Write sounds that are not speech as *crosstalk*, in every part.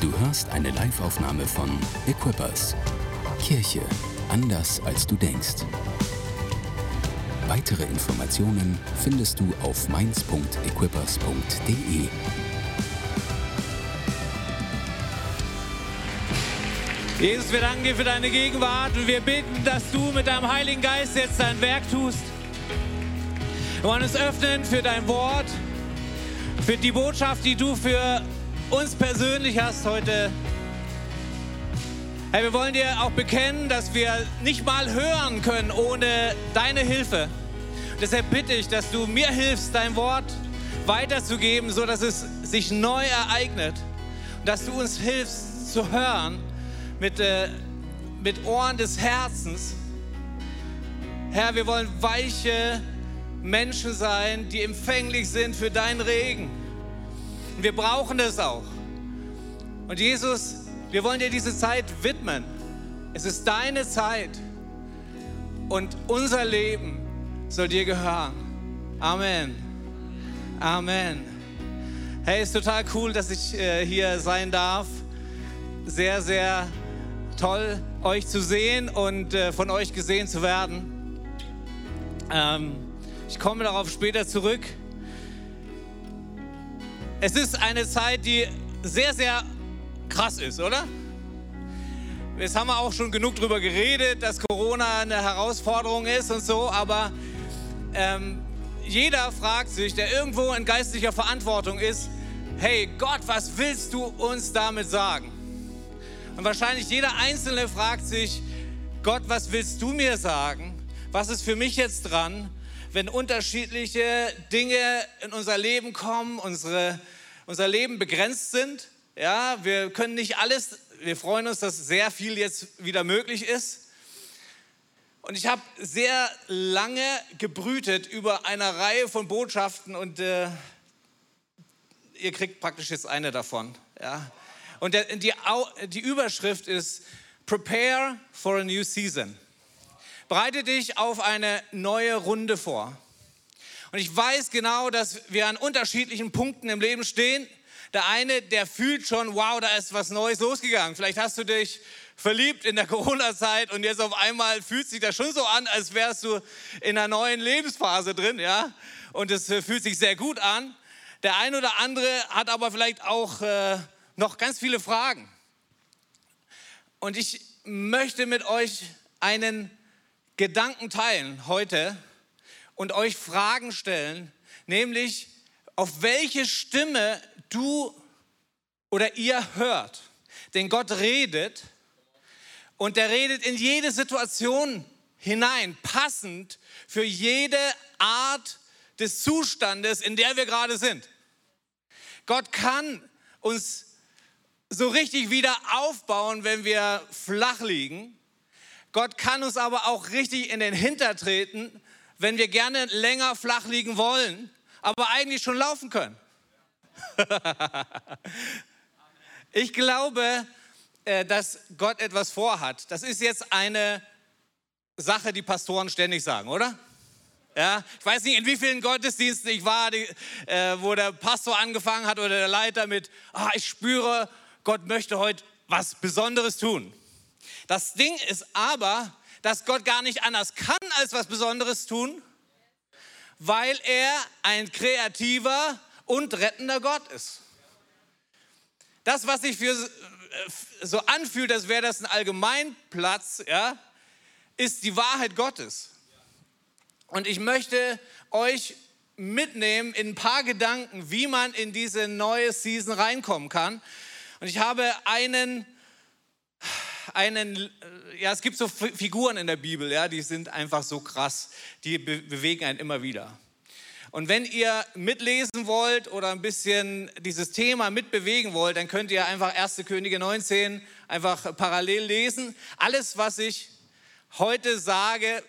Du hörst eine Live-Aufnahme von Equippers. Kirche anders als du denkst. Weitere Informationen findest du auf mainz.equippers.de. Jesus, wir danken dir für deine Gegenwart und wir bitten, dass du mit deinem Heiligen Geist jetzt dein Werk tust. Wir wollen uns öffnen für dein Wort, für die Botschaft, die du für uns persönlich hast heute. Hey, wir wollen dir auch bekennen, dass wir nicht mal hören können ohne deine Hilfe. Deshalb bitte ich, dass du mir hilfst, dein Wort weiterzugeben, so dass es sich neu ereignet und dass du uns hilfst zu hören mit, äh, mit Ohren des Herzens. Herr, wir wollen weiche Menschen sein, die empfänglich sind für deinen Regen. Und wir brauchen das auch. Und Jesus, wir wollen dir diese Zeit widmen. Es ist deine Zeit. Und unser Leben soll dir gehören. Amen. Amen. Hey, ist total cool, dass ich äh, hier sein darf. Sehr, sehr toll, euch zu sehen und äh, von euch gesehen zu werden. Ähm, ich komme darauf später zurück. Es ist eine Zeit, die sehr, sehr krass ist, oder? Jetzt haben wir auch schon genug darüber geredet, dass Corona eine Herausforderung ist und so, aber ähm, jeder fragt sich, der irgendwo in geistlicher Verantwortung ist, hey Gott, was willst du uns damit sagen? Und wahrscheinlich jeder Einzelne fragt sich, Gott, was willst du mir sagen? Was ist für mich jetzt dran, wenn unterschiedliche Dinge in unser Leben kommen, unsere, unser Leben begrenzt sind? Ja, wir können nicht alles, wir freuen uns, dass sehr viel jetzt wieder möglich ist. Und ich habe sehr lange gebrütet über eine Reihe von Botschaften und äh, ihr kriegt praktisch jetzt eine davon. Ja. Und der, die, die Überschrift ist Prepare for a New Season. Bereite dich auf eine neue Runde vor. Und ich weiß genau, dass wir an unterschiedlichen Punkten im Leben stehen. Der eine, der fühlt schon, wow, da ist was Neues losgegangen. Vielleicht hast du dich verliebt in der *laughs* Corona-Zeit und jetzt auf einmal fühlt sich das schon so an, als wärst du in einer neuen Lebensphase drin, ja. Und es äh, fühlt sich sehr gut an. Der eine oder andere hat aber vielleicht auch äh, noch ganz viele Fragen. Und ich möchte mit euch einen Gedanken teilen heute und euch Fragen stellen, nämlich auf welche Stimme du oder ihr hört. Denn Gott redet und er redet in jede Situation hinein, passend für jede Art des Zustandes, in der wir gerade sind. Gott kann uns so richtig wieder aufbauen, wenn wir flach liegen. Gott kann uns aber auch richtig in den Hinter treten, wenn wir gerne länger flach liegen wollen, aber eigentlich schon laufen können. *laughs* ich glaube, äh, dass Gott etwas vorhat. Das ist jetzt eine Sache, die Pastoren ständig sagen, oder? Ja, ich weiß nicht, in wie vielen Gottesdiensten ich war, die, äh, wo der Pastor angefangen hat oder der Leiter mit, ah, ich spüre, Gott möchte heute was Besonderes tun. Das Ding ist aber, dass Gott gar nicht anders kann, als was Besonderes tun, weil er ein kreativer und rettender Gott ist. Das, was sich für äh, so anfühlt, als wäre das ein Allgemeinplatz, ja, ist die Wahrheit Gottes. Und ich möchte euch mitnehmen in ein paar Gedanken, wie man in diese neue Season reinkommen kann. Und ich habe einen, einen, ja, es gibt so Figuren in der Bibel, ja, die sind einfach so krass, die be bewegen einen immer wieder. Und wenn ihr mitlesen wollt oder ein bisschen dieses Thema mitbewegen wollt, dann könnt ihr einfach 1. Könige 19 einfach parallel lesen. Alles, was ich heute sage,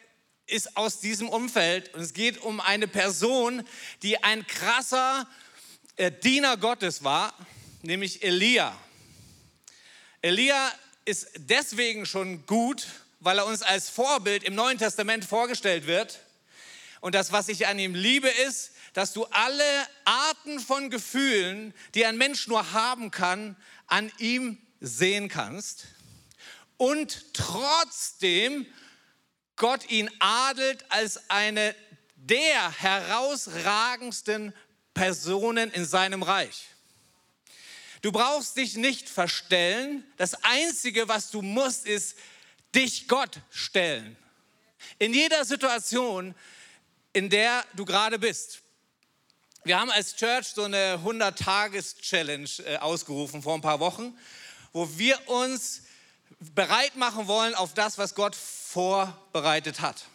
ist aus diesem Umfeld und es geht um eine Person, die ein krasser äh, Diener Gottes war nämlich Elia. Elia ist deswegen schon gut, weil er uns als Vorbild im Neuen Testament vorgestellt wird. Und das, was ich an ihm liebe, ist, dass du alle Arten von Gefühlen, die ein Mensch nur haben kann, an ihm sehen kannst und trotzdem Gott ihn adelt als eine der herausragendsten Personen in seinem Reich. Du brauchst dich nicht verstellen. Das Einzige, was du musst, ist dich Gott stellen. In jeder Situation, in der du gerade bist. Wir haben als Church so eine 100-Tages-Challenge äh, ausgerufen vor ein paar Wochen, wo wir uns bereit machen wollen auf das, was Gott vorbereitet hat.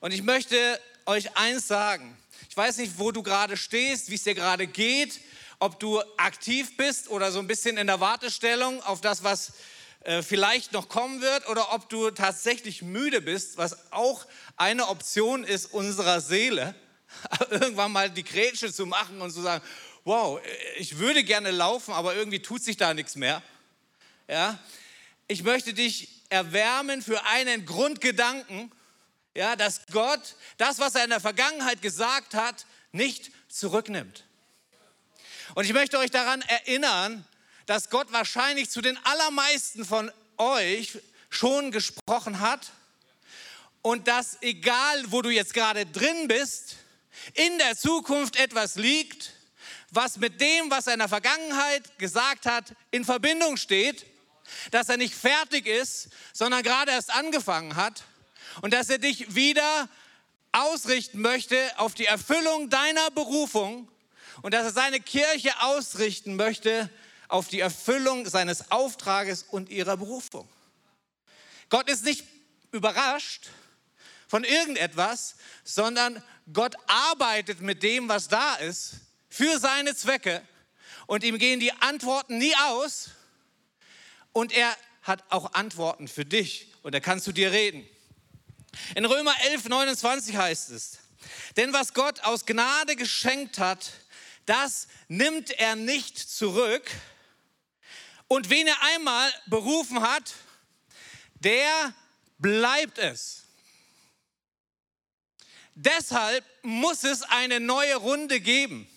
Und ich möchte euch eins sagen. Ich weiß nicht, wo du gerade stehst, wie es dir gerade geht, ob du aktiv bist oder so ein bisschen in der Wartestellung auf das, was äh, vielleicht noch kommen wird, oder ob du tatsächlich müde bist, was auch eine Option ist unserer Seele, *laughs* irgendwann mal die Grätsche zu machen und zu sagen, wow, ich würde gerne laufen, aber irgendwie tut sich da nichts mehr. Ja? Ich möchte dich erwärmen für einen Grundgedanken, ja, dass Gott das, was er in der Vergangenheit gesagt hat, nicht zurücknimmt. Und ich möchte euch daran erinnern, dass Gott wahrscheinlich zu den allermeisten von euch schon gesprochen hat und dass egal, wo du jetzt gerade drin bist, in der Zukunft etwas liegt, was mit dem, was er in der Vergangenheit gesagt hat, in Verbindung steht, dass er nicht fertig ist, sondern gerade erst angefangen hat und dass er dich wieder ausrichten möchte auf die Erfüllung deiner Berufung und dass er seine Kirche ausrichten möchte auf die Erfüllung seines Auftrages und ihrer Berufung. Gott ist nicht überrascht von irgendetwas, sondern Gott arbeitet mit dem, was da ist, für seine Zwecke und ihm gehen die Antworten nie aus und er hat auch Antworten für dich und er kann zu dir reden. In Römer 11, 29 heißt es, denn was Gott aus Gnade geschenkt hat, das nimmt er nicht zurück. Und wen er einmal berufen hat, der bleibt es. Deshalb muss es eine neue Runde geben.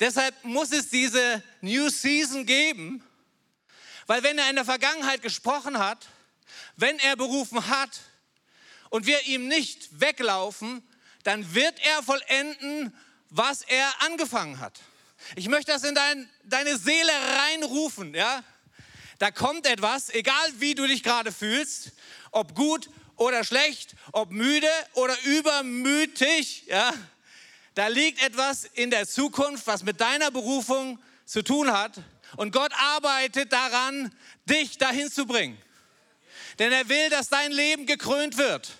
Deshalb muss es diese New Season geben, weil wenn er in der Vergangenheit gesprochen hat, wenn er berufen hat und wir ihm nicht weglaufen, dann wird er vollenden, was er angefangen hat. Ich möchte das in dein, deine Seele reinrufen, ja? Da kommt etwas, egal wie du dich gerade fühlst, ob gut oder schlecht, ob müde oder übermütig, ja? Da liegt etwas in der Zukunft, was mit deiner Berufung zu tun hat. Und Gott arbeitet daran, dich dahin zu bringen. Denn er will, dass dein Leben gekrönt wird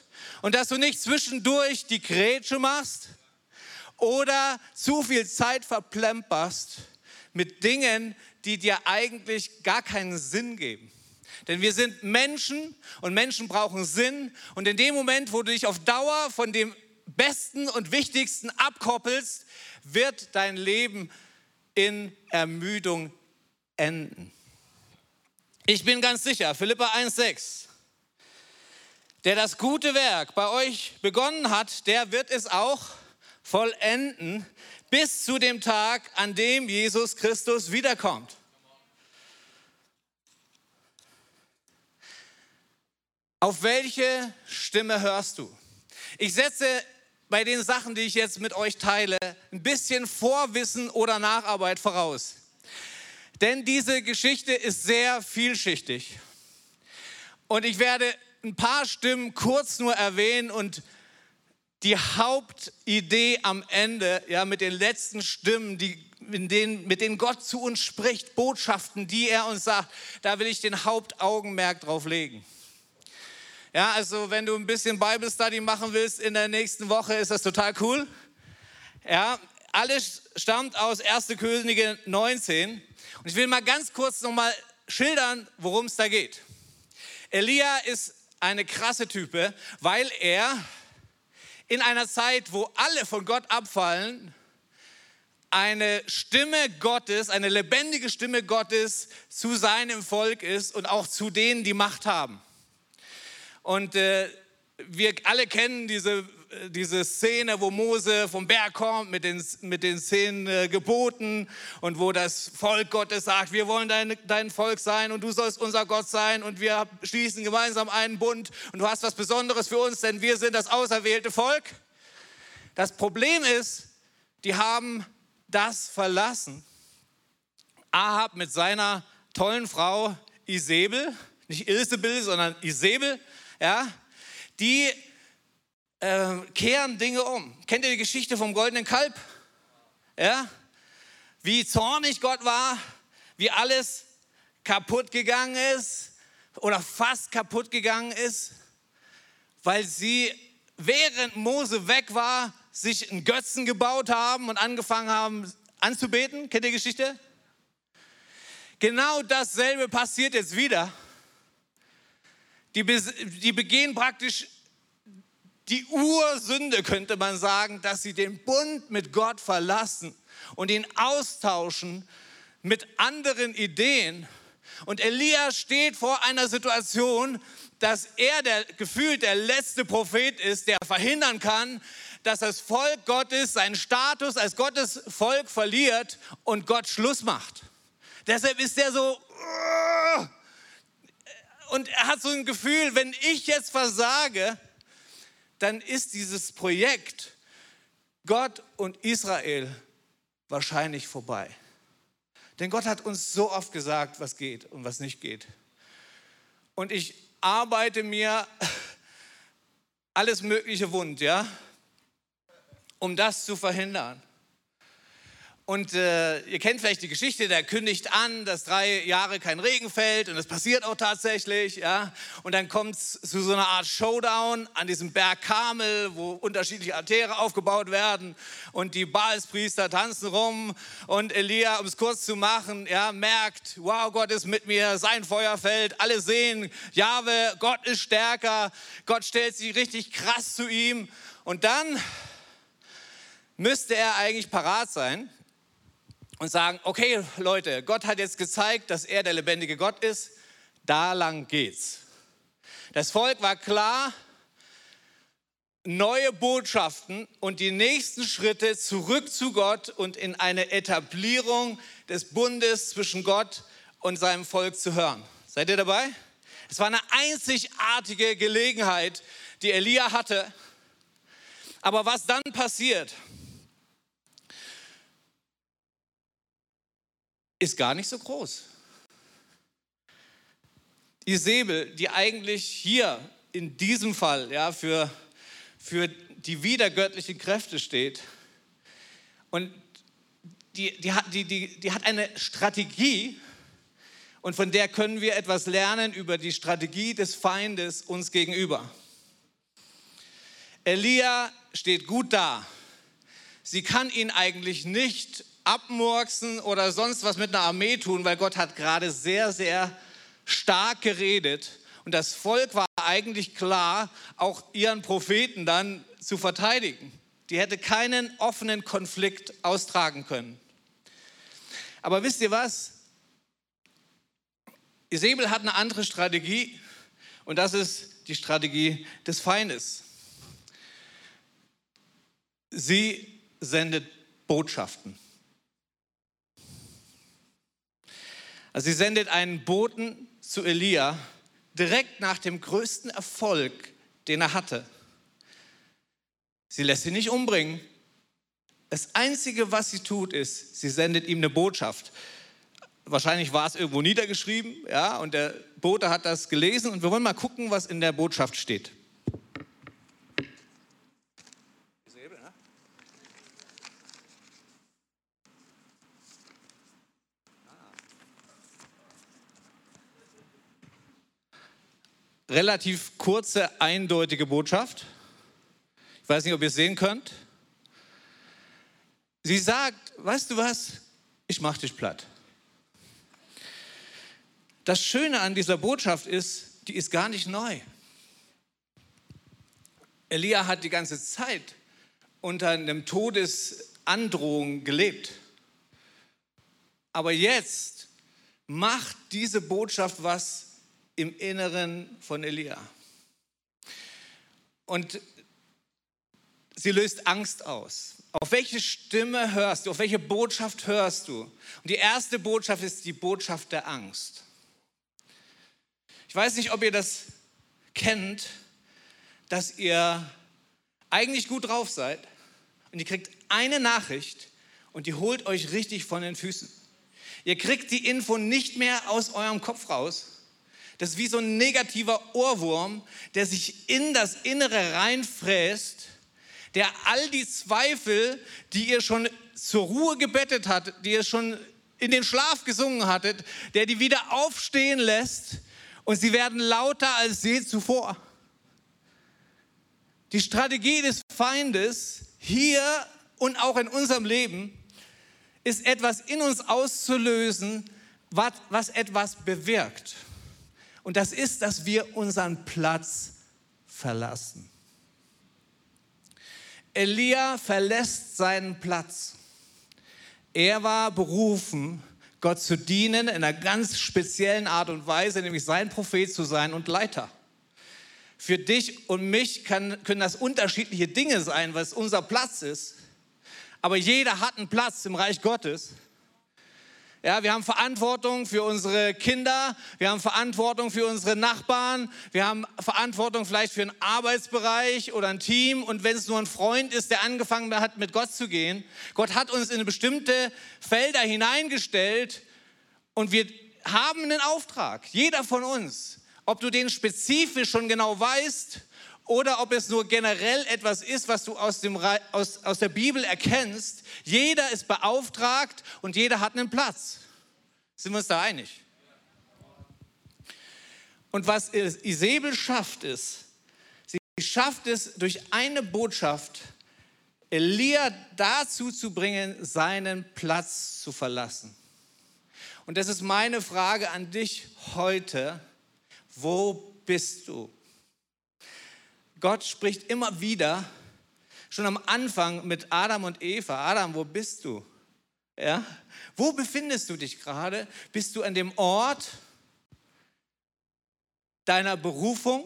und dass du nicht zwischendurch die Grätsche machst oder zu viel Zeit verplemperst mit Dingen, die dir eigentlich gar keinen Sinn geben. Denn wir sind Menschen und Menschen brauchen Sinn. Und in dem Moment, wo du dich auf Dauer von dem Besten und Wichtigsten abkoppelst, wird dein Leben in Ermüdung enden. Ich bin ganz sicher, Philippa 1,6, der das gute Werk bei euch begonnen hat, der wird es auch vollenden bis zu dem Tag, an dem Jesus Christus wiederkommt. Auf welche Stimme hörst du? Ich setze bei den Sachen, die ich jetzt mit euch teile, ein bisschen Vorwissen oder Nacharbeit voraus. Denn diese Geschichte ist sehr vielschichtig. Und ich werde ein paar Stimmen kurz nur erwähnen und die Hauptidee am Ende, ja, mit den letzten Stimmen, die, in denen, mit denen Gott zu uns spricht, Botschaften, die er uns sagt, da will ich den Hauptaugenmerk drauf legen. Ja, also wenn du ein bisschen Bible Study machen willst in der nächsten Woche, ist das total cool. Ja, alles stammt aus 1. Könige 19. Und ich will mal ganz kurz nochmal schildern, worum es da geht. Elia ist eine krasse Type, weil er in einer Zeit, wo alle von Gott abfallen, eine Stimme Gottes, eine lebendige Stimme Gottes zu seinem Volk ist und auch zu denen, die Macht haben. Und äh, wir alle kennen diese diese Szene, wo Mose vom Berg kommt mit den, mit den zehn äh, Geboten und wo das Volk Gottes sagt, wir wollen dein, dein Volk sein und du sollst unser Gott sein und wir schließen gemeinsam einen Bund und du hast was Besonderes für uns, denn wir sind das auserwählte Volk. Das Problem ist, die haben das verlassen. Ahab mit seiner tollen Frau Isabel, nicht Ilsebel, sondern Isabel, ja, die äh, kehren Dinge um. Kennt ihr die Geschichte vom goldenen Kalb? Ja? Wie zornig Gott war, wie alles kaputt gegangen ist oder fast kaputt gegangen ist, weil sie, während Mose weg war, sich einen Götzen gebaut haben und angefangen haben anzubeten. Kennt ihr die Geschichte? Genau dasselbe passiert jetzt wieder. Die, die begehen praktisch die Ursünde, könnte man sagen, dass sie den Bund mit Gott verlassen und ihn austauschen mit anderen Ideen. Und Elia steht vor einer Situation, dass er der gefühlt der letzte Prophet ist, der verhindern kann, dass das Volk Gottes seinen Status als Gottes Volk verliert und Gott Schluss macht. Deshalb ist er so und er hat so ein Gefühl, wenn ich jetzt versage, dann ist dieses Projekt Gott und Israel wahrscheinlich vorbei. Denn Gott hat uns so oft gesagt, was geht und was nicht geht. Und ich arbeite mir *laughs* alles Mögliche wund, ja, um das zu verhindern. Und äh, ihr kennt vielleicht die Geschichte, der kündigt an, dass drei Jahre kein Regen fällt und das passiert auch tatsächlich. Ja? Und dann kommt es zu so einer Art Showdown an diesem Berg Karmel, wo unterschiedliche Altäre aufgebaut werden und die Baalspriester tanzen rum und Elia, um es kurz zu machen, ja, merkt, wow, Gott ist mit mir, sein Feuer fällt, alle sehen, Jahwe, Gott ist stärker, Gott stellt sich richtig krass zu ihm und dann müsste er eigentlich parat sein und sagen, okay Leute, Gott hat jetzt gezeigt, dass er der lebendige Gott ist, da lang geht's. Das Volk war klar, neue Botschaften und die nächsten Schritte zurück zu Gott und in eine Etablierung des Bundes zwischen Gott und seinem Volk zu hören. Seid ihr dabei? Es war eine einzigartige Gelegenheit, die Elia hatte. Aber was dann passiert, ist gar nicht so groß. Isabel, die eigentlich hier in diesem Fall ja, für, für die wiedergöttlichen Kräfte steht, und die, die, hat, die, die, die hat eine Strategie, und von der können wir etwas lernen über die Strategie des Feindes uns gegenüber. Elia steht gut da. Sie kann ihn eigentlich nicht abmurksen oder sonst was mit einer Armee tun, weil Gott hat gerade sehr, sehr stark geredet. Und das Volk war eigentlich klar, auch ihren Propheten dann zu verteidigen. Die hätte keinen offenen Konflikt austragen können. Aber wisst ihr was? Isabel hat eine andere Strategie und das ist die Strategie des Feindes. Sie sendet Botschaften. Also sie sendet einen Boten zu Elia direkt nach dem größten Erfolg, den er hatte. Sie lässt ihn nicht umbringen. Das Einzige, was sie tut, ist, sie sendet ihm eine Botschaft. Wahrscheinlich war es irgendwo niedergeschrieben, ja, und der Bote hat das gelesen und wir wollen mal gucken, was in der Botschaft steht. Relativ kurze, eindeutige Botschaft. Ich weiß nicht, ob ihr es sehen könnt. Sie sagt, weißt du was, ich mache dich platt. Das Schöne an dieser Botschaft ist, die ist gar nicht neu. Elia hat die ganze Zeit unter einem Todesandrohung gelebt. Aber jetzt macht diese Botschaft was im Inneren von Elia. Und sie löst Angst aus. Auf welche Stimme hörst du? Auf welche Botschaft hörst du? Und die erste Botschaft ist die Botschaft der Angst. Ich weiß nicht, ob ihr das kennt, dass ihr eigentlich gut drauf seid und ihr kriegt eine Nachricht und die holt euch richtig von den Füßen. Ihr kriegt die Info nicht mehr aus eurem Kopf raus. Das ist wie so ein negativer Ohrwurm, der sich in das Innere reinfräst, der all die Zweifel, die ihr schon zur Ruhe gebettet habt, die ihr schon in den Schlaf gesungen hattet, der die wieder aufstehen lässt und sie werden lauter als je zuvor. Die Strategie des Feindes hier und auch in unserem Leben ist etwas in uns auszulösen, was, was etwas bewirkt. Und das ist, dass wir unseren Platz verlassen. Elia verlässt seinen Platz. Er war berufen, Gott zu dienen in einer ganz speziellen Art und Weise, nämlich sein Prophet zu sein und Leiter. Für dich und mich kann, können das unterschiedliche Dinge sein, was unser Platz ist. Aber jeder hat einen Platz im Reich Gottes. Ja, wir haben Verantwortung für unsere Kinder, wir haben Verantwortung für unsere Nachbarn, wir haben Verantwortung vielleicht für einen Arbeitsbereich oder ein Team und wenn es nur ein Freund ist, der angefangen hat, mit Gott zu gehen. Gott hat uns in bestimmte Felder hineingestellt und wir haben einen Auftrag, jeder von uns. Ob du den spezifisch schon genau weißt oder ob es nur generell etwas ist, was du aus, dem, aus, aus der Bibel erkennst. Jeder ist beauftragt und jeder hat einen Platz. Sind wir uns da einig? Und was Isabel schafft, ist, sie schafft es durch eine Botschaft, Elia dazu zu bringen, seinen Platz zu verlassen. Und das ist meine Frage an dich heute. Wo bist du? Gott spricht immer wieder, schon am Anfang mit Adam und Eva. Adam, wo bist du? Ja? Wo befindest du dich gerade? Bist du an dem Ort deiner Berufung?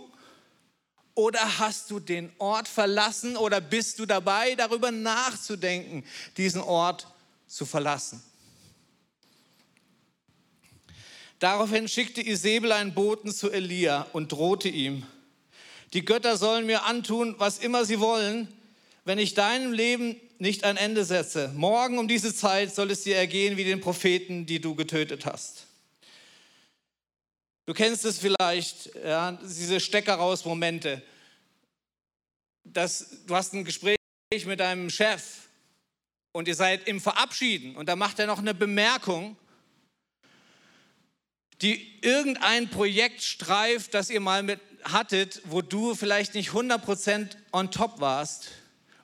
Oder hast du den Ort verlassen oder bist du dabei, darüber nachzudenken, diesen Ort zu verlassen? Daraufhin schickte Isabel einen Boten zu Elia und drohte ihm, die Götter sollen mir antun, was immer sie wollen, wenn ich deinem Leben nicht ein Ende setze. Morgen um diese Zeit soll es dir ergehen wie den Propheten, die du getötet hast. Du kennst es vielleicht, ja, diese Stecker raus Momente. Das, du hast ein Gespräch mit deinem Chef und ihr seid im Verabschieden und da macht er noch eine Bemerkung, die irgendein Projekt streift, das ihr mal mit hattet, wo du vielleicht nicht 100% on top warst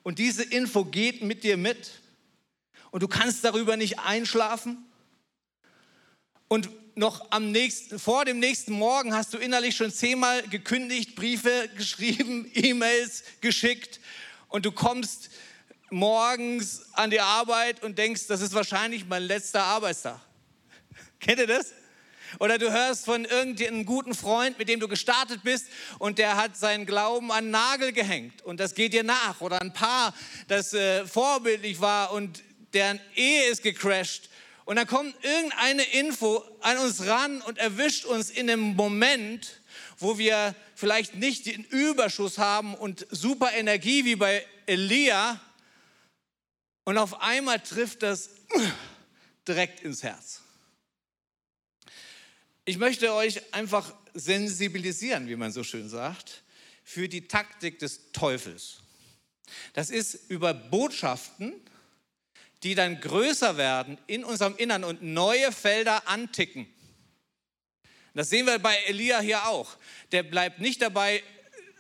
und diese Info geht mit dir mit und du kannst darüber nicht einschlafen und noch am nächsten, vor dem nächsten Morgen hast du innerlich schon zehnmal gekündigt, Briefe geschrieben, *laughs* E-Mails geschickt und du kommst morgens an die Arbeit und denkst, das ist wahrscheinlich mein letzter Arbeitstag. *laughs* Kennt ihr das? Oder du hörst von irgendeinem guten Freund, mit dem du gestartet bist und der hat seinen Glauben an den Nagel gehängt und das geht dir nach. Oder ein Paar, das äh, vorbildlich war und deren Ehe ist gecrashed. Und dann kommt irgendeine Info an uns ran und erwischt uns in einem Moment, wo wir vielleicht nicht den Überschuss haben und super Energie wie bei Elia. Und auf einmal trifft das direkt ins Herz. Ich möchte euch einfach sensibilisieren, wie man so schön sagt, für die Taktik des Teufels. Das ist über Botschaften, die dann größer werden in unserem Innern und neue Felder anticken. Das sehen wir bei Elia hier auch. Der bleibt nicht dabei,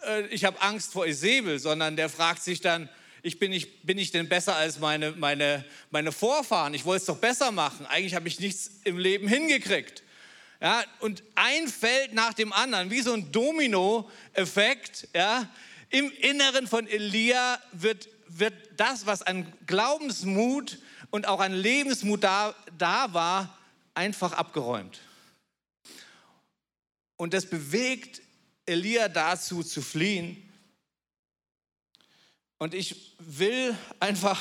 äh, ich habe Angst vor Isabel, sondern der fragt sich dann, ich bin, ich, bin ich denn besser als meine, meine, meine Vorfahren? Ich wollte es doch besser machen. Eigentlich habe ich nichts im Leben hingekriegt. Ja, und ein Feld nach dem anderen, wie so ein Domino-Effekt, ja, im Inneren von Elia wird, wird das, was an Glaubensmut und auch an Lebensmut da, da war, einfach abgeräumt. Und das bewegt Elia dazu zu fliehen. Und ich will einfach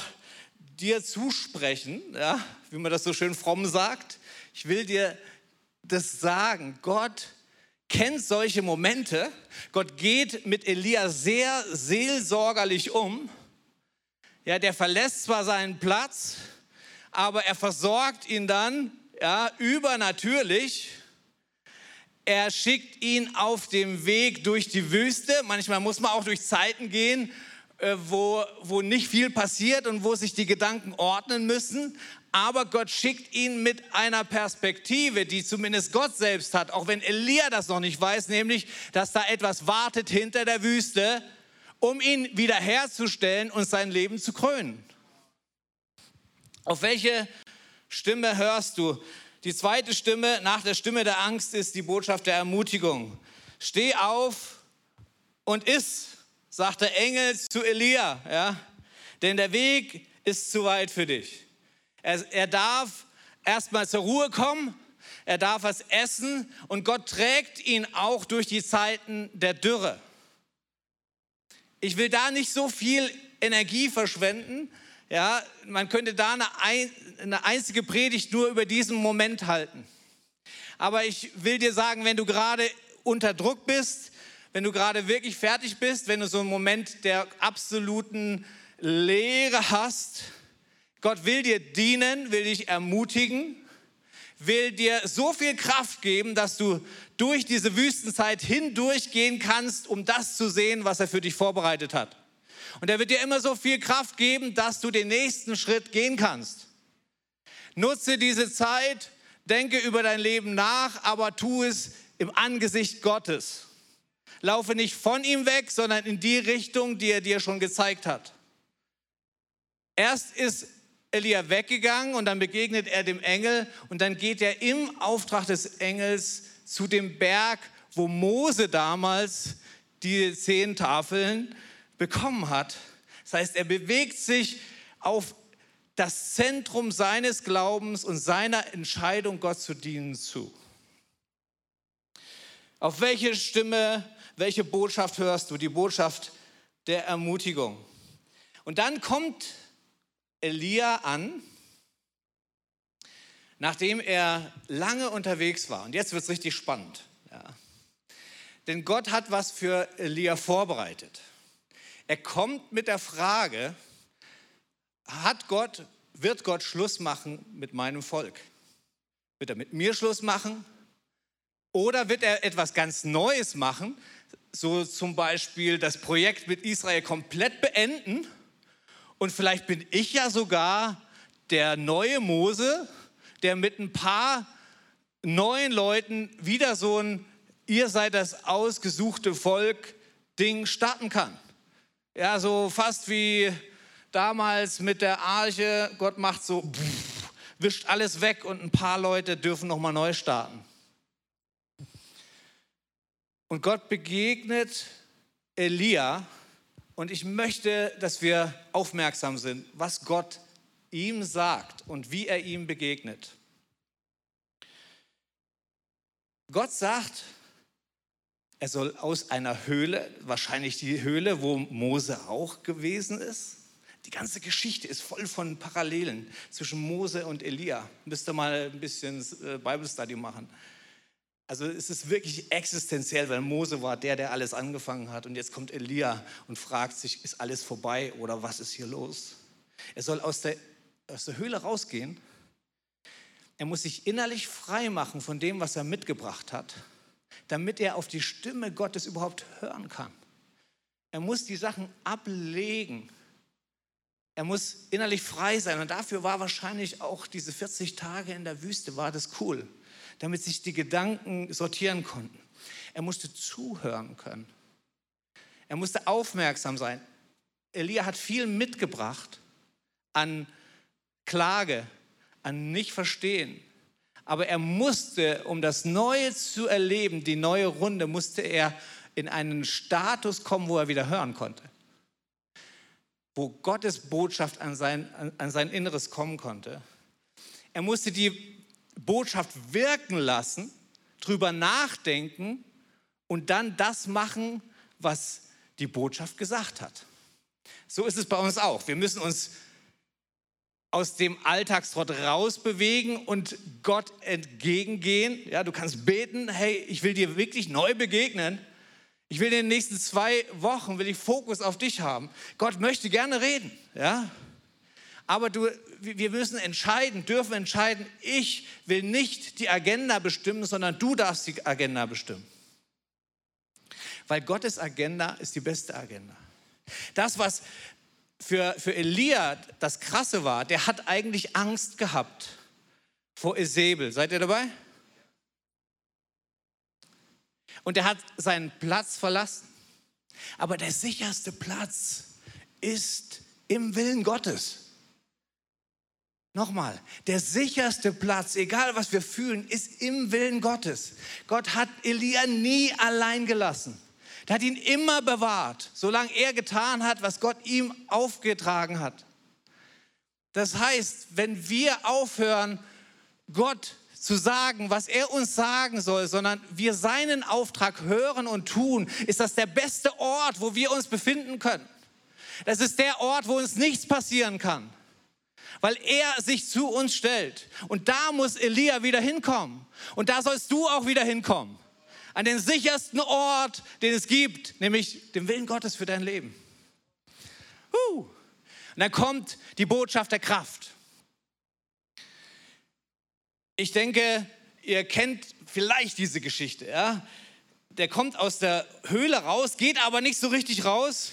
dir zusprechen, ja, wie man das so schön fromm sagt. Ich will dir das sagen. Gott kennt solche Momente. Gott geht mit Elia sehr seelsorgerlich um. Ja, der verlässt zwar seinen Platz, aber er versorgt ihn dann ja, übernatürlich. Er schickt ihn auf dem Weg durch die Wüste. Manchmal muss man auch durch Zeiten gehen, äh, wo, wo nicht viel passiert und wo sich die Gedanken ordnen müssen. Aber Gott schickt ihn mit einer Perspektive, die zumindest Gott selbst hat, auch wenn Elia das noch nicht weiß, nämlich, dass da etwas wartet hinter der Wüste, um ihn wiederherzustellen und sein Leben zu krönen. Auf welche Stimme hörst du? Die zweite Stimme nach der Stimme der Angst ist die Botschaft der Ermutigung. Steh auf und iss, sagt der Engel zu Elia, ja? denn der Weg ist zu weit für dich. Er, er darf erstmal zur Ruhe kommen, er darf was essen und Gott trägt ihn auch durch die Zeiten der Dürre. Ich will da nicht so viel Energie verschwenden, ja, man könnte da eine, einzige Predigt nur über diesen Moment halten. Aber ich will dir sagen, wenn du gerade unter Druck bist, wenn du gerade wirklich fertig bist, wenn du so einen Moment der absoluten Leere hast, Gott will dir dienen, will dich ermutigen, will dir so viel Kraft geben, dass du durch diese Wüstenzeit hindurchgehen kannst, um das zu sehen, was er für dich vorbereitet hat. Und er wird dir immer so viel Kraft geben, dass du den nächsten Schritt gehen kannst. Nutze diese Zeit, denke über dein Leben nach, aber tu es im Angesicht Gottes. Laufe nicht von ihm weg, sondern in die Richtung, die er dir schon gezeigt hat. Erst ist Elia weggegangen und dann begegnet er dem Engel und dann geht er im Auftrag des Engels zu dem Berg, wo Mose damals die zehn Tafeln bekommen hat. Das heißt, er bewegt sich auf das Zentrum seines Glaubens und seiner Entscheidung, Gott zu dienen, zu. Auf welche Stimme, welche Botschaft hörst du? Die Botschaft der Ermutigung. Und dann kommt Elia an, nachdem er lange unterwegs war. Und jetzt wird es richtig spannend. Ja. Denn Gott hat was für Elia vorbereitet. Er kommt mit der Frage, hat Gott, wird Gott Schluss machen mit meinem Volk? Wird er mit mir Schluss machen? Oder wird er etwas ganz Neues machen, so zum Beispiel das Projekt mit Israel komplett beenden? Und vielleicht bin ich ja sogar der neue Mose, der mit ein paar neuen Leuten wieder so ein Ihr seid das ausgesuchte Volk Ding starten kann. Ja, so fast wie damals mit der Arche. Gott macht so, pff, wischt alles weg und ein paar Leute dürfen nochmal neu starten. Und Gott begegnet Elia und ich möchte, dass wir aufmerksam sind, was Gott ihm sagt und wie er ihm begegnet. Gott sagt, er soll aus einer Höhle, wahrscheinlich die Höhle, wo Mose auch gewesen ist. Die ganze Geschichte ist voll von Parallelen zwischen Mose und Elia. Müsst ihr mal ein bisschen äh, Bible Study machen. Also es ist wirklich existenziell, weil Mose war der, der alles angefangen hat. Und jetzt kommt Elia und fragt sich, ist alles vorbei oder was ist hier los? Er soll aus der, aus der Höhle rausgehen. Er muss sich innerlich frei machen von dem, was er mitgebracht hat damit er auf die Stimme Gottes überhaupt hören kann. Er muss die Sachen ablegen. Er muss innerlich frei sein. Und dafür war wahrscheinlich auch diese 40 Tage in der Wüste, war das cool, damit sich die Gedanken sortieren konnten. Er musste zuhören können. Er musste aufmerksam sein. Elia hat viel mitgebracht an Klage, an Nicht-Verstehen, aber er musste, um das Neue zu erleben, die neue Runde, musste er in einen Status kommen, wo er wieder hören konnte. Wo Gottes Botschaft an sein, an sein Inneres kommen konnte. Er musste die Botschaft wirken lassen, drüber nachdenken und dann das machen, was die Botschaft gesagt hat. So ist es bei uns auch. Wir müssen uns aus dem Alltagstrott rausbewegen und Gott entgegengehen. Ja, du kannst beten, hey, ich will dir wirklich neu begegnen. Ich will in den nächsten zwei Wochen, will ich Fokus auf dich haben. Gott möchte gerne reden, ja. Aber du, wir müssen entscheiden, dürfen entscheiden, ich will nicht die Agenda bestimmen, sondern du darfst die Agenda bestimmen. Weil Gottes Agenda ist die beste Agenda. Das, was für, für Elia das Krasse war, der hat eigentlich Angst gehabt vor Esebel. Seid ihr dabei? Und er hat seinen Platz verlassen. Aber der sicherste Platz ist im Willen Gottes. Nochmal, der sicherste Platz, egal was wir fühlen, ist im Willen Gottes. Gott hat Elia nie allein gelassen. Der hat ihn immer bewahrt, solange er getan hat, was Gott ihm aufgetragen hat. Das heißt, wenn wir aufhören, Gott zu sagen, was er uns sagen soll, sondern wir seinen Auftrag hören und tun, ist das der beste Ort, wo wir uns befinden können. Das ist der Ort, wo uns nichts passieren kann, weil er sich zu uns stellt. Und da muss Elia wieder hinkommen. Und da sollst du auch wieder hinkommen an den sichersten Ort, den es gibt, nämlich den Willen Gottes für dein Leben. Uh. Und dann kommt die Botschaft der Kraft. Ich denke, ihr kennt vielleicht diese Geschichte. Ja? Der kommt aus der Höhle raus, geht aber nicht so richtig raus.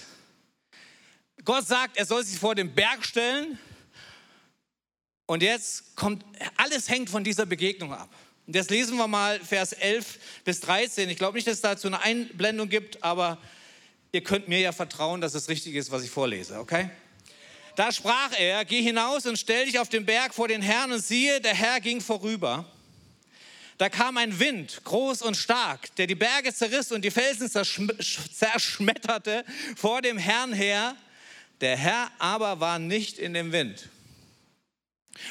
Gott sagt, er soll sich vor den Berg stellen. Und jetzt kommt, alles hängt von dieser Begegnung ab. Und jetzt lesen wir mal Vers 11 bis 13. Ich glaube nicht, dass es dazu eine Einblendung gibt, aber ihr könnt mir ja vertrauen, dass es richtig ist, was ich vorlese, okay? Da sprach er, geh hinaus und stell dich auf den Berg vor den Herrn und siehe, der Herr ging vorüber. Da kam ein Wind, groß und stark, der die Berge zerriss und die Felsen zerschmetterte vor dem Herrn her. Der Herr aber war nicht in dem Wind.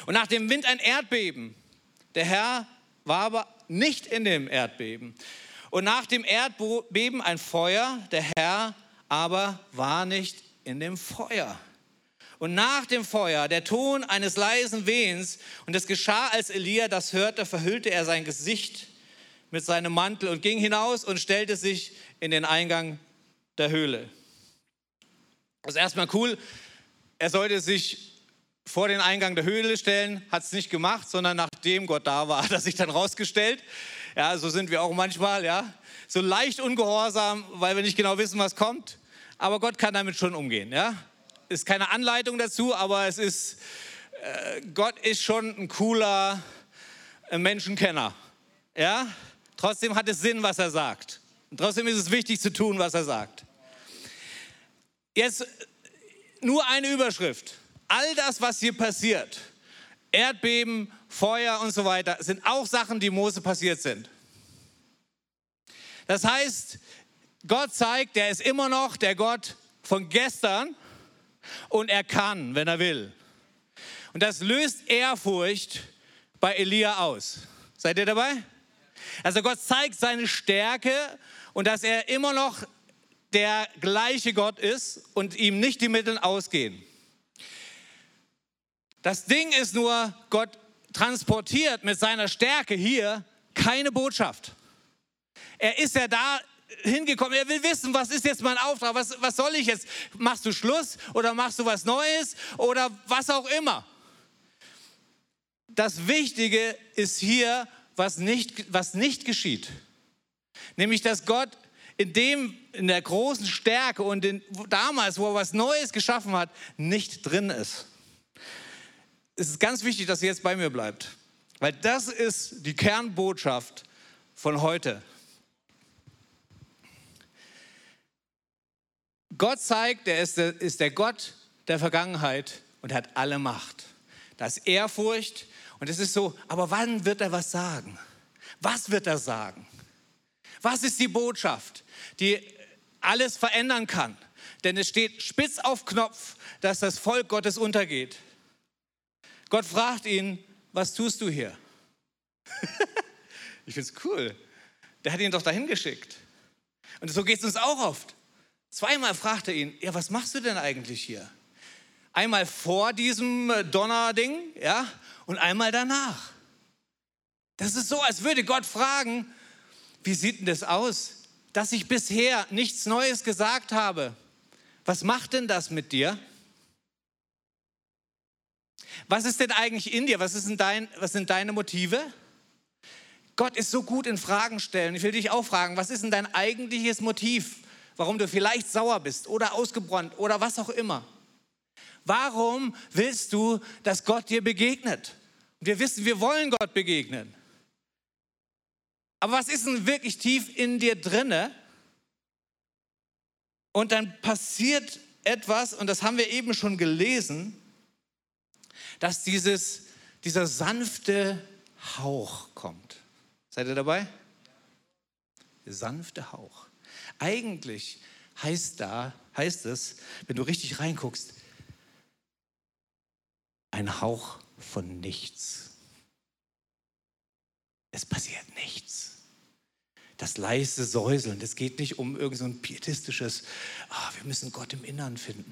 Und nach dem Wind ein Erdbeben. Der Herr war aber nicht in dem Erdbeben. Und nach dem Erdbeben ein Feuer, der Herr aber war nicht in dem Feuer. Und nach dem Feuer der Ton eines leisen Wehens. Und es geschah, als Elia das hörte, verhüllte er sein Gesicht mit seinem Mantel und ging hinaus und stellte sich in den Eingang der Höhle. Das ist erstmal cool. Er sollte sich vor den Eingang der Höhle stellen, hat es nicht gemacht, sondern nachdem Gott da war, *laughs* hat er sich dann rausgestellt. Ja, so sind wir auch manchmal, ja. So leicht ungehorsam, weil wir nicht genau wissen, was kommt. Aber Gott kann damit schon umgehen, ja. Ist keine Anleitung dazu, aber es ist, äh, Gott ist schon ein cooler äh, Menschenkenner, ja. Trotzdem hat es Sinn, was er sagt. Und trotzdem ist es wichtig zu tun, was er sagt. Jetzt nur eine Überschrift all das, was hier passiert, Erdbeben, Feuer und so weiter, sind auch Sachen, die Mose passiert sind. Das heißt, Gott zeigt, der ist immer noch der Gott von gestern und er kann, wenn er will. Und das löst Ehrfurcht bei Elia aus. Seid ihr dabei? Also Gott zeigt seine Stärke und dass er immer noch der gleiche Gott ist und ihm nicht die Mittel ausgehen. Das Ding ist nur, Gott transportiert mit seiner Stärke hier keine Botschaft. Er ist ja da hingekommen, er will wissen, was ist jetzt mein Auftrag, was, was soll ich jetzt? Machst du Schluss oder machst du was Neues oder was auch immer? Das Wichtige ist hier, was nicht, was nicht geschieht. Nämlich, dass Gott in dem, in der großen Stärke und in, damals, wo er was Neues geschaffen hat, nicht drin ist es ist ganz wichtig, dass ihr jetzt bei mir bleibt, weil das ist die Kernbotschaft von heute. Gott zeigt, er ist der, ist der Gott der Vergangenheit und hat alle Macht. Da ist Ehrfurcht und es ist so, aber wann wird er was sagen? Was wird er sagen? Was ist die Botschaft, die alles verändern kann? Denn es steht spitz auf Knopf, dass das Volk Gottes untergeht. Gott fragt ihn, was tust du hier? *laughs* ich finde es cool. Der hat ihn doch dahin geschickt. Und so geht es uns auch oft. Zweimal fragt er ihn, ja, was machst du denn eigentlich hier? Einmal vor diesem äh, Donnerding, ja, und einmal danach. Das ist so, als würde Gott fragen, wie sieht denn das aus, dass ich bisher nichts Neues gesagt habe? Was macht denn das mit dir? Was ist denn eigentlich in dir? Was, denn dein, was sind deine Motive? Gott ist so gut in Fragen stellen. Ich will dich auch fragen, was ist denn dein eigentliches Motiv, warum du vielleicht sauer bist oder ausgebrannt oder was auch immer? Warum willst du, dass Gott dir begegnet? Wir wissen, wir wollen Gott begegnen. Aber was ist denn wirklich tief in dir drinne? Und dann passiert etwas, und das haben wir eben schon gelesen, dass dieses, dieser sanfte Hauch kommt. Seid ihr dabei? Sanfte Hauch. Eigentlich heißt da, heißt es, wenn du richtig reinguckst, ein Hauch von nichts. Es passiert nichts. Das leise Säuseln, es geht nicht um irgend so pietistisches, oh, wir müssen Gott im Innern finden,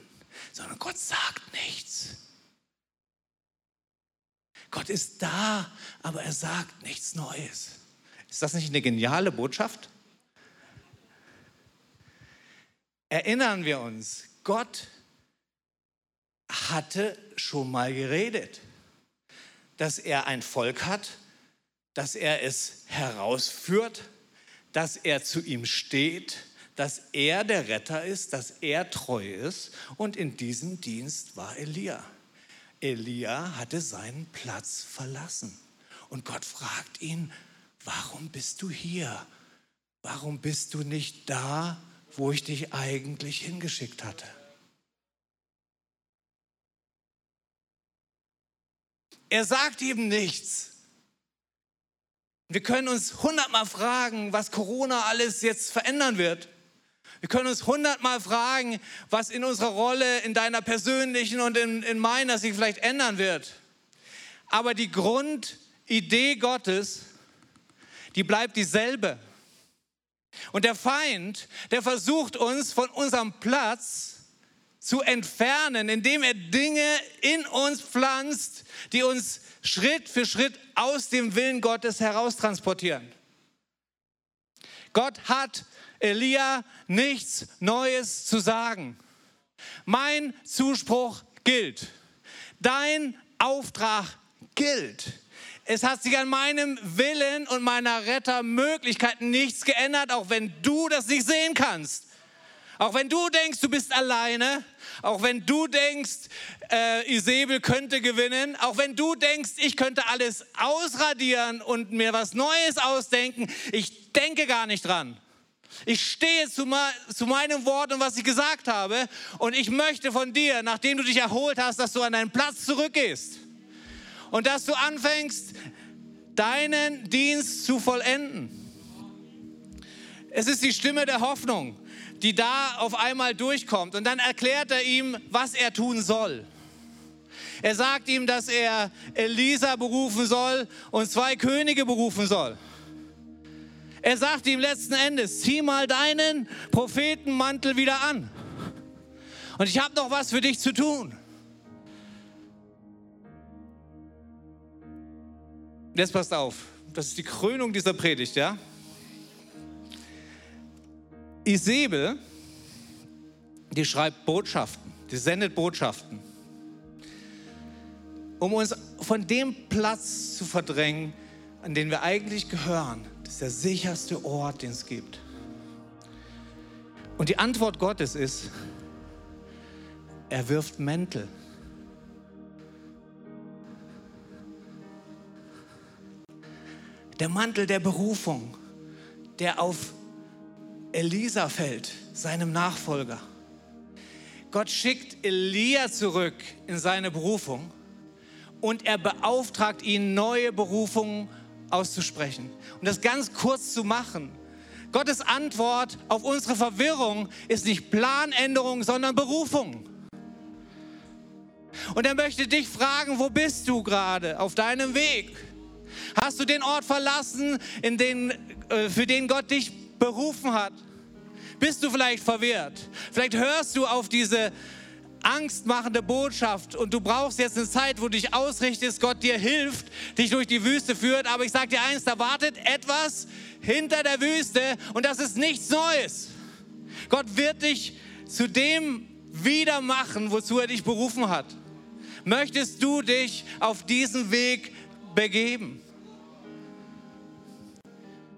sondern Gott sagt nichts. Gott ist da, aber er sagt nichts Neues. Ist das nicht eine geniale Botschaft? Erinnern wir uns, Gott hatte schon mal geredet, dass er ein Volk hat, dass er es herausführt, dass er zu ihm steht, dass er der Retter ist, dass er treu ist. Und in diesem Dienst war Elia. Elia hatte seinen Platz verlassen. Und Gott fragt ihn, warum bist du hier? Warum bist du nicht da, wo ich dich eigentlich hingeschickt hatte? Er sagt ihm nichts. Wir können uns hundertmal fragen, was Corona alles jetzt verändern wird. Wir können uns hundertmal fragen, was in unserer Rolle, in deiner persönlichen und in, in meiner sich vielleicht ändern wird. Aber die Grundidee Gottes, die bleibt dieselbe. Und der Feind, der versucht uns von unserem Platz zu entfernen, indem er Dinge in uns pflanzt, die uns Schritt für Schritt aus dem Willen Gottes heraustransportieren. Gott hat Elia nichts Neues zu sagen. Mein Zuspruch gilt. Dein Auftrag gilt. Es hat sich an meinem Willen und meiner Rettermöglichkeit nichts geändert, auch wenn du das nicht sehen kannst. Auch wenn du denkst, du bist alleine, auch wenn du denkst, äh, Isabel könnte gewinnen, auch wenn du denkst, ich könnte alles ausradieren und mir was Neues ausdenken, ich denke gar nicht dran. Ich stehe zu, zu meinem Wort und was ich gesagt habe. Und ich möchte von dir, nachdem du dich erholt hast, dass du an deinen Platz zurückgehst. Und dass du anfängst, deinen Dienst zu vollenden. Es ist die Stimme der Hoffnung, die da auf einmal durchkommt. Und dann erklärt er ihm, was er tun soll. Er sagt ihm, dass er Elisa berufen soll und zwei Könige berufen soll. Er sagt ihm letzten Endes, zieh mal deinen Prophetenmantel wieder an. Und ich habe noch was für dich zu tun. Jetzt passt auf, das ist die Krönung dieser Predigt, ja? Isabel, die schreibt Botschaften, die sendet Botschaften, um uns von dem Platz zu verdrängen, an den wir eigentlich gehören, ist der sicherste Ort, den es gibt. Und die Antwort Gottes ist, er wirft Mäntel. Der Mantel der Berufung, der auf Elisa fällt, seinem Nachfolger. Gott schickt Elia zurück in seine Berufung und er beauftragt ihn, neue Berufungen auszusprechen. Und das ganz kurz zu machen. Gottes Antwort auf unsere Verwirrung ist nicht Planänderung, sondern Berufung. Und er möchte dich fragen, wo bist du gerade auf deinem Weg? Hast du den Ort verlassen, in den, äh, für den Gott dich berufen hat? bist du vielleicht verwirrt. Vielleicht hörst du auf diese angstmachende Botschaft und du brauchst jetzt eine Zeit, wo du dich ausrichtest, Gott dir hilft, dich durch die Wüste führt. Aber ich sage dir eins, da wartet etwas hinter der Wüste und das ist nichts Neues. Gott wird dich zu dem wieder machen, wozu er dich berufen hat. Möchtest du dich auf diesen Weg begeben?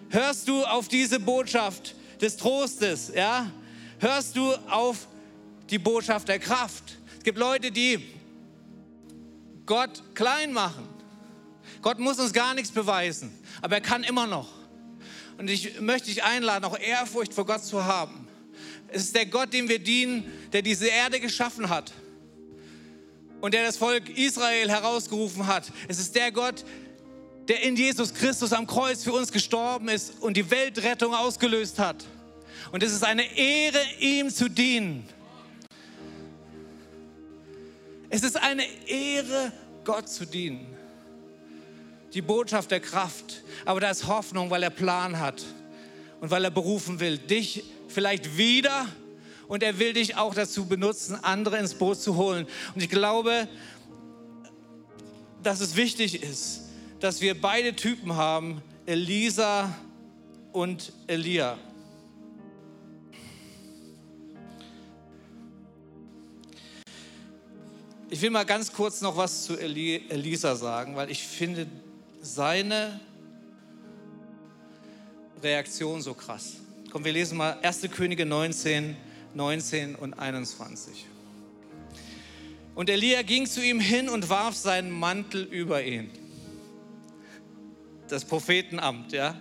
Hörst du auf diese Botschaft des Trostes, ja? Hörst du auf die Botschaft der Kraft? Es gibt Leute, die Gott klein machen. Gott muss uns gar nichts beweisen, aber er kann immer noch. Und ich möchte dich einladen, auch Ehrfurcht vor Gott zu haben. Es ist der Gott, dem wir dienen, der diese Erde geschaffen hat und der das Volk Israel herausgerufen hat. Es ist der Gott, der in Jesus Christus am Kreuz für uns gestorben ist und die Weltrettung ausgelöst hat. Und es ist eine Ehre, ihm zu dienen. Es ist eine Ehre, Gott zu dienen. Die Botschaft der Kraft. Aber da ist Hoffnung, weil er Plan hat und weil er berufen will. Dich vielleicht wieder und er will dich auch dazu benutzen, andere ins Boot zu holen. Und ich glaube, dass es wichtig ist, dass wir beide Typen haben, Elisa und Elia. Ich will mal ganz kurz noch was zu Eli Elisa sagen, weil ich finde seine Reaktion so krass. Komm, wir lesen mal 1. Könige 19, 19 und 21. Und Elia ging zu ihm hin und warf seinen Mantel über ihn. Das Prophetenamt, ja.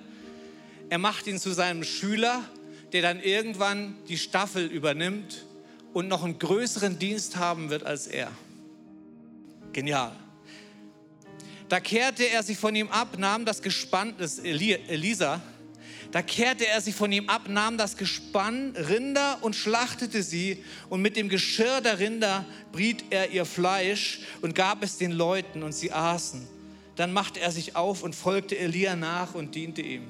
Er macht ihn zu seinem Schüler, der dann irgendwann die Staffel übernimmt und noch einen größeren Dienst haben wird als er. Genial. Da kehrte er sich von ihm ab, nahm das Gespann des Elisa, da kehrte er sich von ihm ab, nahm das Gespann Rinder und schlachtete sie und mit dem Geschirr der Rinder briet er ihr Fleisch und gab es den Leuten und sie aßen. Dann machte er sich auf und folgte Elia nach und diente ihm.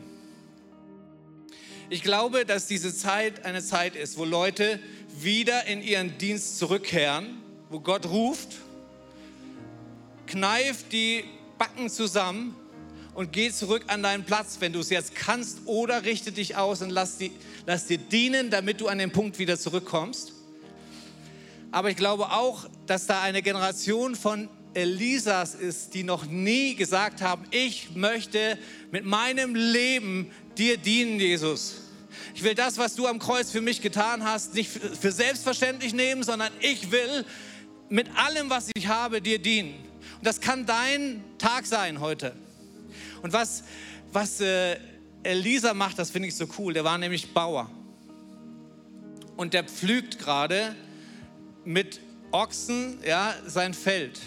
Ich glaube, dass diese Zeit eine Zeit ist, wo Leute wieder in ihren Dienst zurückkehren, wo Gott ruft kneif die Backen zusammen und geh zurück an deinen Platz, wenn du es jetzt kannst, oder richte dich aus und lass, die, lass dir dienen, damit du an den Punkt wieder zurückkommst. Aber ich glaube auch, dass da eine Generation von Elisas ist, die noch nie gesagt haben, ich möchte mit meinem Leben dir dienen, Jesus. Ich will das, was du am Kreuz für mich getan hast, nicht für selbstverständlich nehmen, sondern ich will mit allem, was ich habe, dir dienen. Und das kann dein Tag sein heute. Und was, was äh, Elisa macht, das finde ich so cool. Der war nämlich Bauer. Und der pflügt gerade mit Ochsen ja, sein Feld.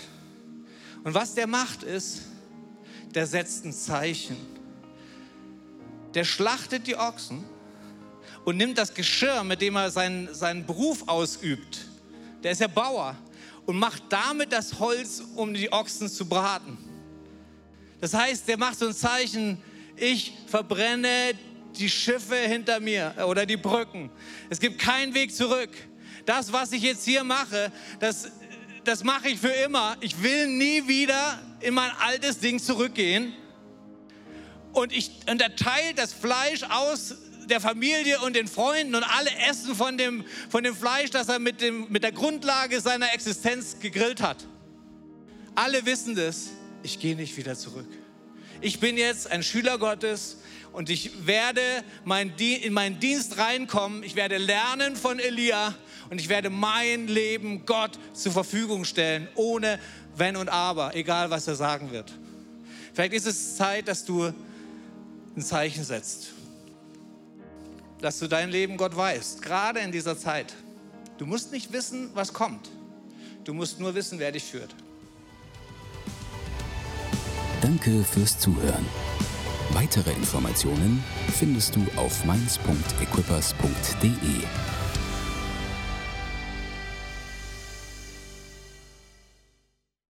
Und was der macht ist, der setzt ein Zeichen. Der schlachtet die Ochsen und nimmt das Geschirr, mit dem er seinen, seinen Beruf ausübt. Der ist ja Bauer und macht damit das Holz, um die Ochsen zu braten. Das heißt, der macht so ein Zeichen, ich verbrenne die Schiffe hinter mir oder die Brücken. Es gibt keinen Weg zurück. Das, was ich jetzt hier mache, das, das mache ich für immer. Ich will nie wieder in mein altes Ding zurückgehen. Und, ich, und er teilt das Fleisch aus der Familie und den Freunden und alle essen von dem, von dem Fleisch, das er mit, dem, mit der Grundlage seiner Existenz gegrillt hat. Alle wissen das, ich gehe nicht wieder zurück. Ich bin jetzt ein Schüler Gottes und ich werde mein, in meinen Dienst reinkommen. Ich werde lernen von Elia und ich werde mein Leben Gott zur Verfügung stellen, ohne Wenn und Aber, egal was er sagen wird. Vielleicht ist es Zeit, dass du ein Zeichen setzt dass du dein Leben Gott weißt, gerade in dieser Zeit. Du musst nicht wissen, was kommt. Du musst nur wissen, wer dich führt. Danke fürs Zuhören. Weitere Informationen findest du auf mainz.equippers.de.